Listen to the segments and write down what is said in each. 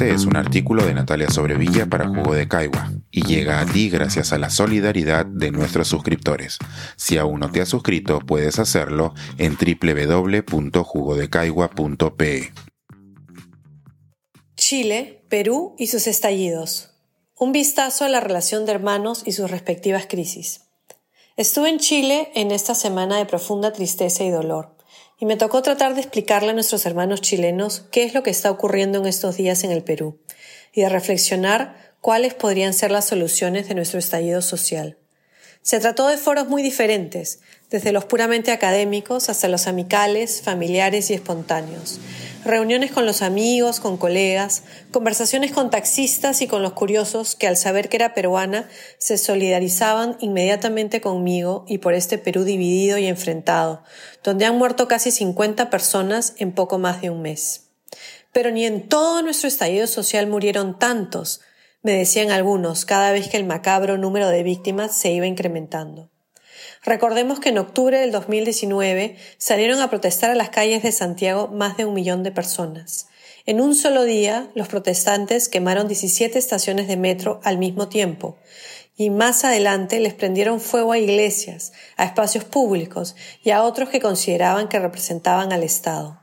Este es un artículo de Natalia Sobrevilla para Jugo de Caigua y llega a ti gracias a la solidaridad de nuestros suscriptores. Si aún no te has suscrito, puedes hacerlo en www.jugodecaigua.pe. Chile, Perú y sus estallidos. Un vistazo a la relación de hermanos y sus respectivas crisis. Estuve en Chile en esta semana de profunda tristeza y dolor y me tocó tratar de explicarle a nuestros hermanos chilenos qué es lo que está ocurriendo en estos días en el Perú y de reflexionar cuáles podrían ser las soluciones de nuestro estallido social. Se trató de foros muy diferentes, desde los puramente académicos hasta los amicales, familiares y espontáneos, reuniones con los amigos, con colegas, conversaciones con taxistas y con los curiosos que al saber que era peruana se solidarizaban inmediatamente conmigo y por este Perú dividido y enfrentado, donde han muerto casi 50 personas en poco más de un mes. Pero ni en todo nuestro estallido social murieron tantos, me decían algunos, cada vez que el macabro número de víctimas se iba incrementando. Recordemos que en octubre del 2019 salieron a protestar a las calles de Santiago más de un millón de personas. En un solo día, los protestantes quemaron 17 estaciones de metro al mismo tiempo y más adelante les prendieron fuego a iglesias, a espacios públicos y a otros que consideraban que representaban al Estado.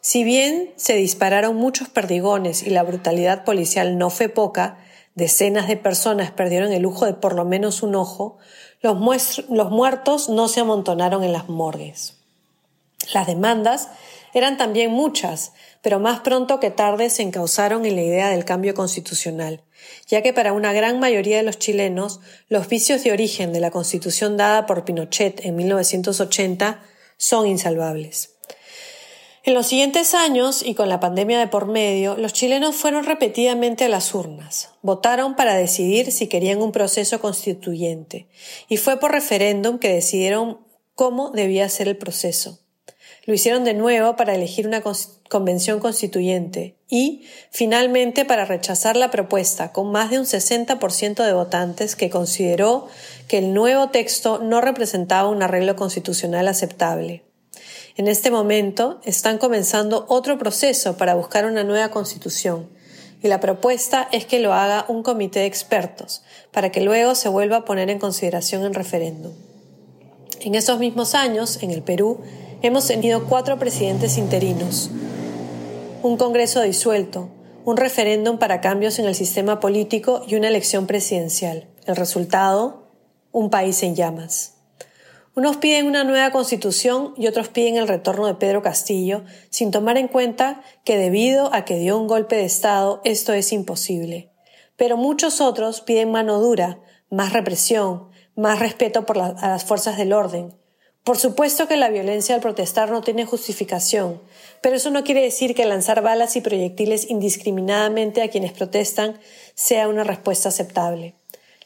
Si bien se dispararon muchos perdigones y la brutalidad policial no fue poca, decenas de personas perdieron el lujo de por lo menos un ojo, los, muertos no se amontonaron en las morgues. Las demandas eran también muchas, pero más pronto que tarde se encauzaron en la idea del cambio constitucional, ya que para una gran mayoría de los chilenos los vicios de origen de la constitución dada por Pinochet en 1980 son insalvables. En los siguientes años, y con la pandemia de por medio, los chilenos fueron repetidamente a las urnas. Votaron para decidir si querían un proceso constituyente, y fue por referéndum que decidieron cómo debía ser el proceso. Lo hicieron de nuevo para elegir una convención constituyente y, finalmente, para rechazar la propuesta con más de un 60% de votantes que consideró que el nuevo texto no representaba un arreglo constitucional aceptable. En este momento están comenzando otro proceso para buscar una nueva constitución y la propuesta es que lo haga un comité de expertos para que luego se vuelva a poner en consideración en referéndum. En esos mismos años, en el Perú, hemos tenido cuatro presidentes interinos, un Congreso disuelto, un referéndum para cambios en el sistema político y una elección presidencial. El resultado, un país en llamas. Unos piden una nueva constitución y otros piden el retorno de Pedro Castillo, sin tomar en cuenta que debido a que dio un golpe de Estado esto es imposible. Pero muchos otros piden mano dura, más represión, más respeto a las fuerzas del orden. Por supuesto que la violencia al protestar no tiene justificación, pero eso no quiere decir que lanzar balas y proyectiles indiscriminadamente a quienes protestan sea una respuesta aceptable.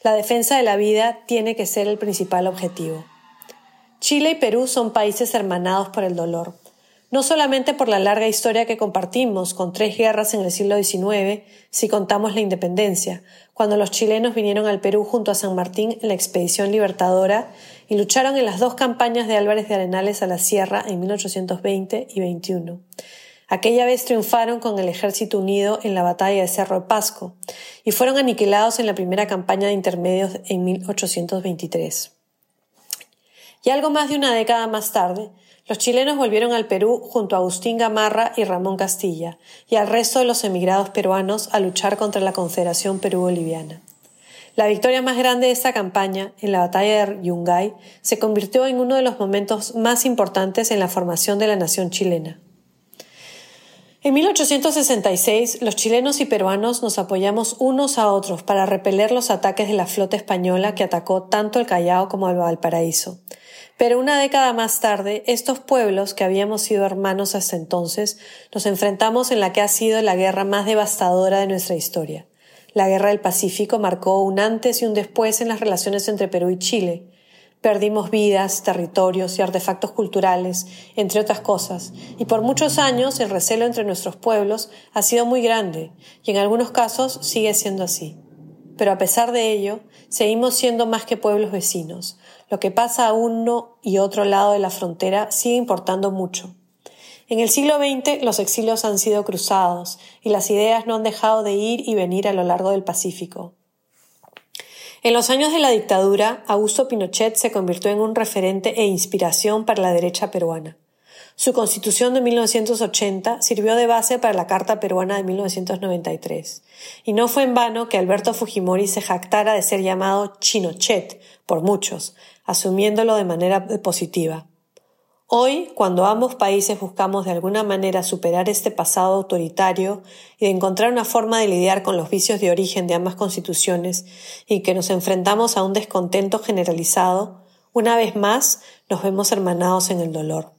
La defensa de la vida tiene que ser el principal objetivo. Chile y Perú son países hermanados por el dolor, no solamente por la larga historia que compartimos con tres guerras en el siglo XIX, si contamos la independencia, cuando los chilenos vinieron al Perú junto a San Martín en la expedición libertadora y lucharon en las dos campañas de Álvarez de Arenales a la Sierra en 1820 y 21. Aquella vez triunfaron con el ejército unido en la batalla de Cerro de Pasco y fueron aniquilados en la primera campaña de intermedios en 1823. Y algo más de una década más tarde, los chilenos volvieron al Perú junto a Agustín Gamarra y Ramón Castilla, y al resto de los emigrados peruanos a luchar contra la Confederación Perú-Boliviana. La victoria más grande de esta campaña, en la batalla de Yungay, se convirtió en uno de los momentos más importantes en la formación de la nación chilena. En 1866, los chilenos y peruanos nos apoyamos unos a otros para repeler los ataques de la flota española que atacó tanto el Callao como el Valparaíso, pero una década más tarde, estos pueblos, que habíamos sido hermanos hasta entonces, nos enfrentamos en la que ha sido la guerra más devastadora de nuestra historia. La Guerra del Pacífico marcó un antes y un después en las relaciones entre Perú y Chile. Perdimos vidas, territorios y artefactos culturales, entre otras cosas, y por muchos años el recelo entre nuestros pueblos ha sido muy grande, y en algunos casos sigue siendo así. Pero a pesar de ello, seguimos siendo más que pueblos vecinos, lo que pasa a uno y otro lado de la frontera sigue importando mucho. En el siglo XX los exilios han sido cruzados y las ideas no han dejado de ir y venir a lo largo del Pacífico. En los años de la dictadura, Augusto Pinochet se convirtió en un referente e inspiración para la derecha peruana. Su constitución de 1980 sirvió de base para la Carta Peruana de 1993, y no fue en vano que Alberto Fujimori se jactara de ser llamado Chinochet por muchos, asumiéndolo de manera positiva. Hoy, cuando ambos países buscamos de alguna manera superar este pasado autoritario y de encontrar una forma de lidiar con los vicios de origen de ambas constituciones y que nos enfrentamos a un descontento generalizado, una vez más nos vemos hermanados en el dolor,